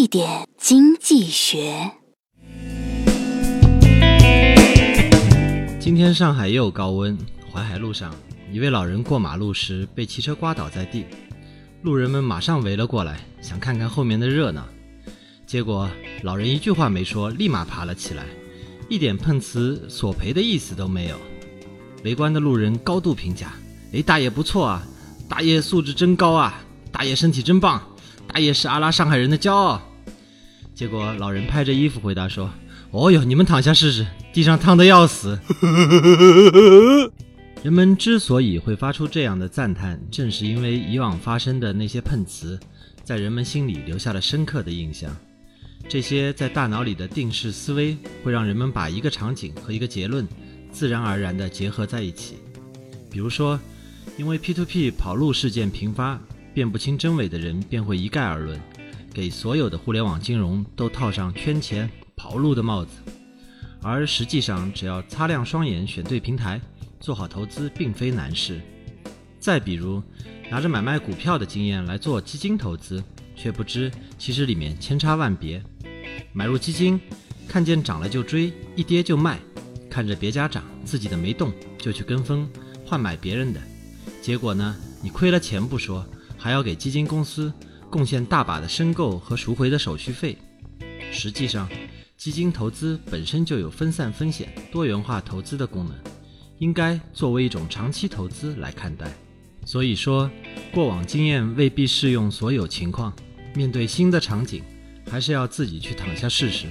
一点经济学。今天上海又高温，淮海路上，一位老人过马路时被汽车刮倒在地，路人们马上围了过来，想看看后面的热闹。结果老人一句话没说，立马爬了起来，一点碰瓷索赔的意思都没有。围观的路人高度评价：“哎，大爷不错啊，大爷素质真高啊，大爷身体真棒。”大爷是阿拉上海人的骄傲。结果老人拍着衣服回答说：“哦哟，你们躺下试试，地上烫得要死。”人们之所以会发出这样的赞叹，正是因为以往发生的那些碰瓷，在人们心里留下了深刻的印象。这些在大脑里的定式思维，会让人们把一个场景和一个结论自然而然地结合在一起。比如说，因为 P2P 跑路事件频发。辨不清真伪的人便会一概而论，给所有的互联网金融都套上圈钱跑路的帽子，而实际上只要擦亮双眼选对平台，做好投资并非难事。再比如，拿着买卖股票的经验来做基金投资，却不知其实里面千差万别。买入基金，看见涨了就追，一跌就卖；看着别家涨，自己的没动就去跟风换买别人的，结果呢，你亏了钱不说。还要给基金公司贡献大把的申购和赎回的手续费。实际上，基金投资本身就有分散风险、多元化投资的功能，应该作为一种长期投资来看待。所以说，过往经验未必适用所有情况，面对新的场景，还是要自己去躺下试试。